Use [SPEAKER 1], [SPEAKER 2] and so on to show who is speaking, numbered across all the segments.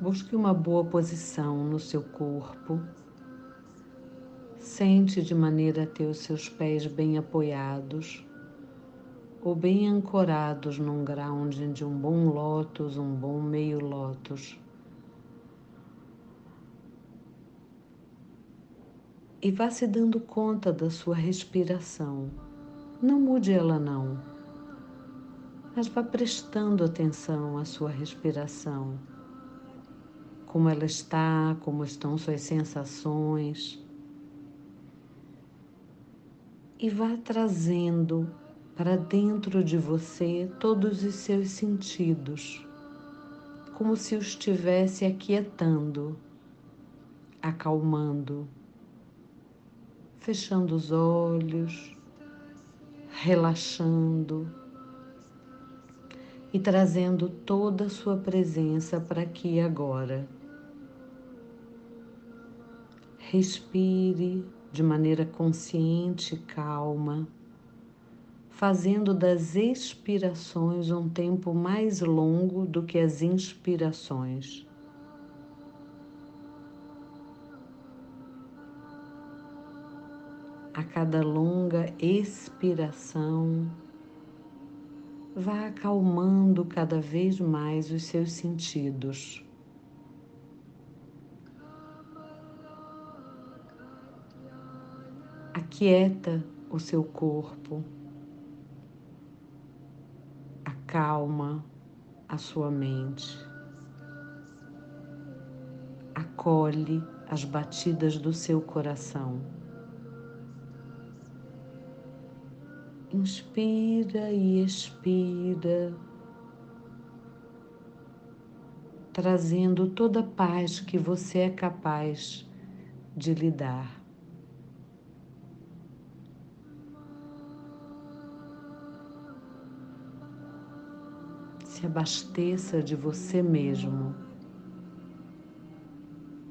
[SPEAKER 1] Busque uma boa posição no seu corpo. Sente de maneira a ter os seus pés bem apoiados ou bem ancorados num ground de um bom lótus, um bom meio lótus. E vá se dando conta da sua respiração. Não mude ela não, mas vá prestando atenção à sua respiração. Como ela está, como estão suas sensações. E vá trazendo para dentro de você todos os seus sentidos, como se os estivesse aquietando, acalmando, fechando os olhos, relaxando e trazendo toda a sua presença para aqui agora. Respire de maneira consciente e calma fazendo das expirações um tempo mais longo do que as inspirações. A cada longa expiração, vá acalmando cada vez mais os seus sentidos. Aquieta o seu corpo acalma a sua mente, acolhe as batidas do seu coração. Inspira e expira, trazendo toda a paz que você é capaz de lidar. Se abasteça de você mesmo.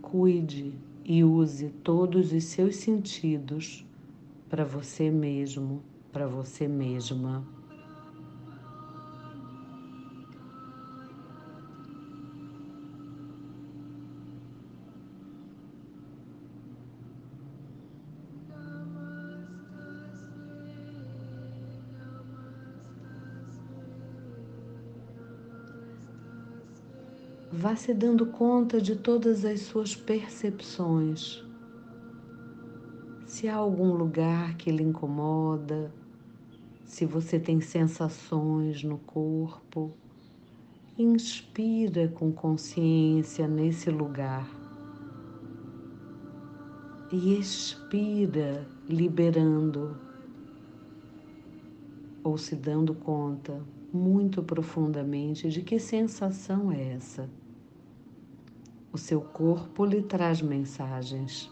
[SPEAKER 1] Cuide e use todos os seus sentidos para você mesmo, para você mesma. Vá se dando conta de todas as suas percepções. Se há algum lugar que lhe incomoda, se você tem sensações no corpo, inspira com consciência nesse lugar e expira liberando ou se dando conta muito profundamente de que sensação é essa. O seu corpo lhe traz mensagens.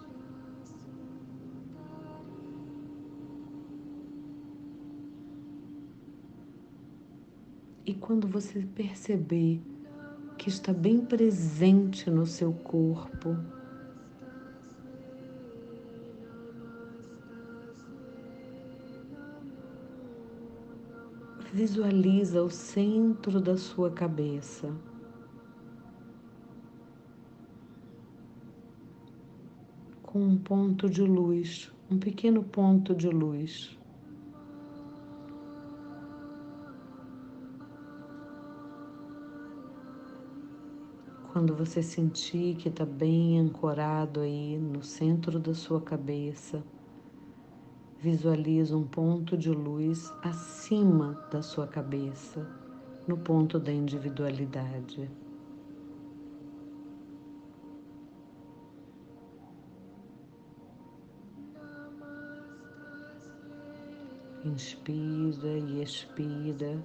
[SPEAKER 1] E quando você perceber que está bem presente no seu corpo, Visualiza o centro da sua cabeça. Com um ponto de luz, um pequeno ponto de luz. Quando você sentir que está bem ancorado aí no centro da sua cabeça, Visualiza um ponto de luz acima da sua cabeça, no ponto da individualidade. Inspira e expira.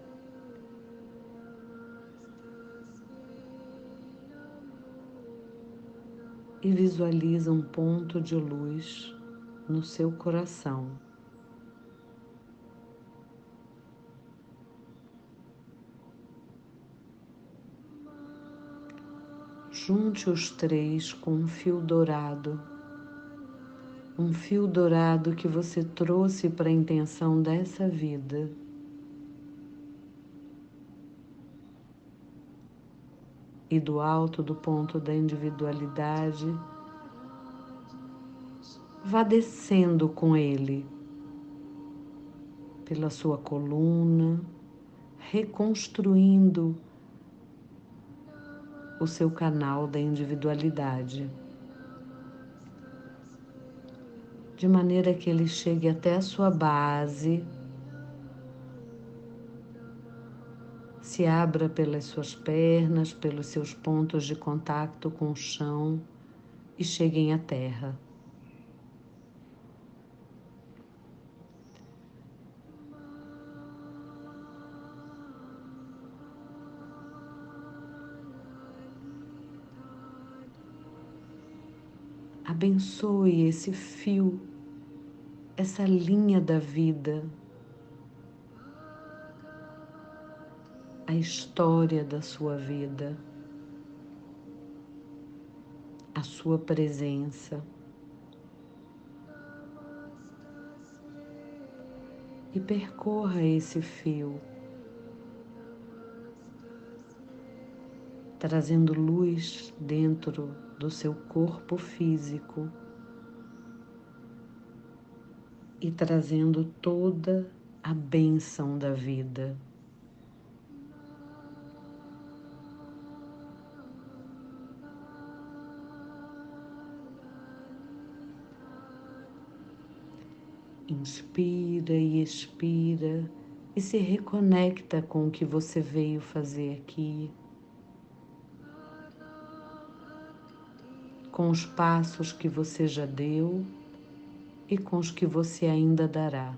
[SPEAKER 1] E visualiza um ponto de luz no seu coração. Junte os três com um fio dourado, um fio dourado que você trouxe para a intenção dessa vida. e do alto do ponto da individualidade, vá descendo com ele pela sua coluna, reconstruindo o seu canal da individualidade. De maneira que ele chegue até a sua base, se abra pelas suas pernas, pelos seus pontos de contato com o chão e cheguem à terra. Abençoe esse fio, essa linha da vida, a história da sua vida, a sua presença. E percorra esse fio, trazendo luz dentro do seu corpo físico e trazendo toda a bênção da vida. Inspira e expira e se reconecta com o que você veio fazer aqui. com os passos que você já deu e com os que você ainda dará.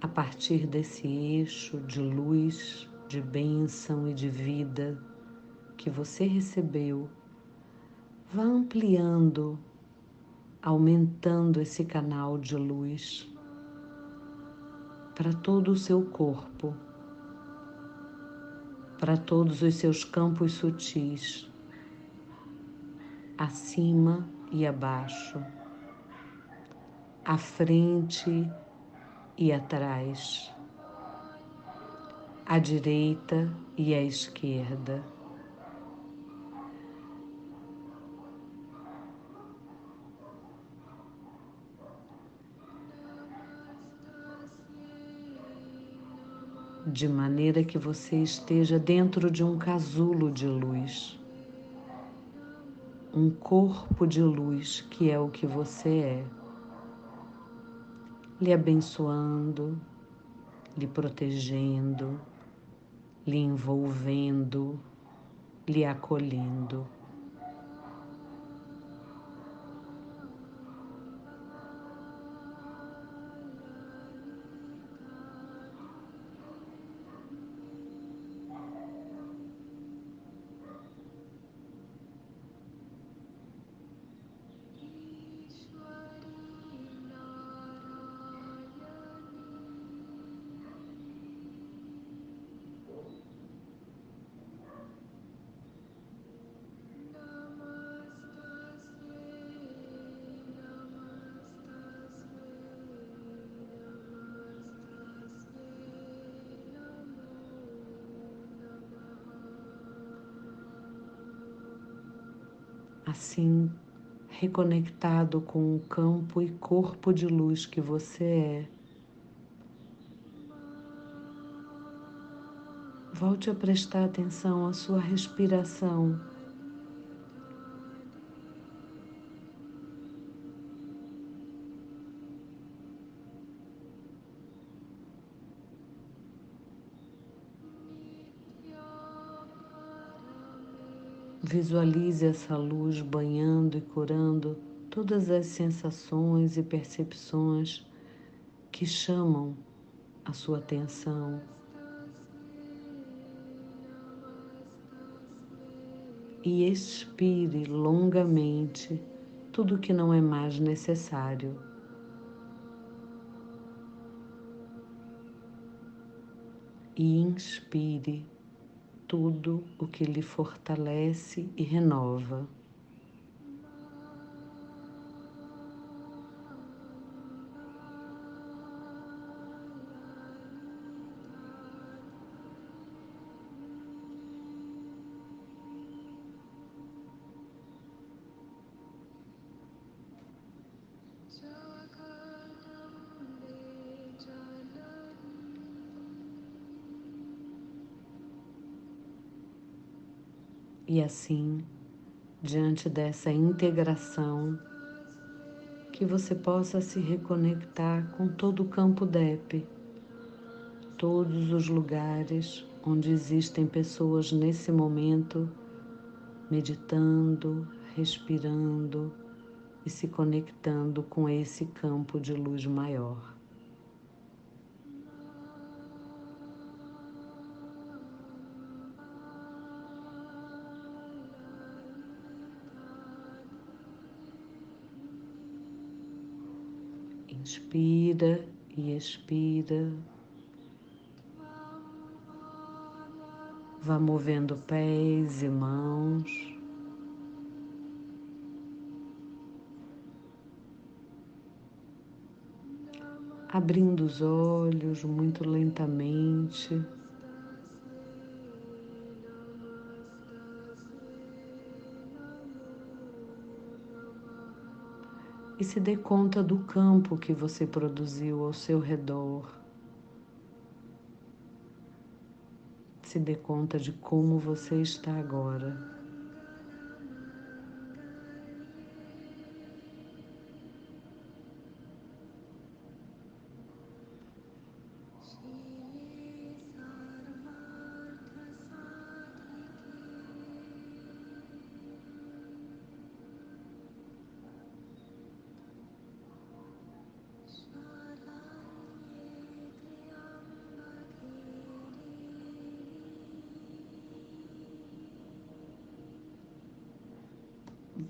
[SPEAKER 1] A partir desse eixo de luz, de bênção e de vida que você recebeu, vá ampliando aumentando esse canal de luz para todo o seu corpo, para todos os seus campos sutis, acima e abaixo, à frente e atrás, à direita e à esquerda de maneira que você esteja dentro de um casulo de luz, um corpo de luz que é o que você é, lhe abençoando, lhe protegendo, lhe envolvendo, lhe acolhendo. Assim reconectado com o campo e corpo de luz que você é. Volte a prestar atenção à sua respiração. Visualize essa luz banhando e curando todas as sensações e percepções que chamam a sua atenção. E expire longamente tudo que não é mais necessário. E inspire tudo o que lhe fortalece e renova. E assim, diante dessa integração, que você possa se reconectar com todo o campo DEP, todos os lugares onde existem pessoas nesse momento meditando, respirando e se conectando com esse campo de luz maior. Inspira e expira. Vá movendo pés e mãos. Abrindo os olhos muito lentamente. E se dê conta do campo que você produziu ao seu redor. Se dê conta de como você está agora.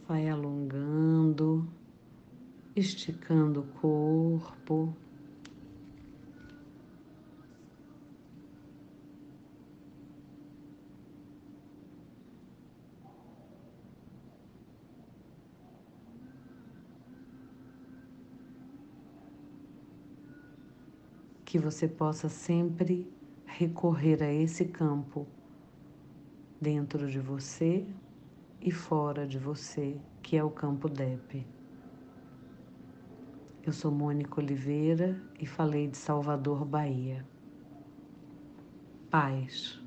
[SPEAKER 1] Vai alongando, esticando o corpo. Que você possa sempre recorrer a esse campo dentro de você e fora de você, que é o campo DEP. Eu sou Mônica Oliveira e falei de Salvador, Bahia. Paz.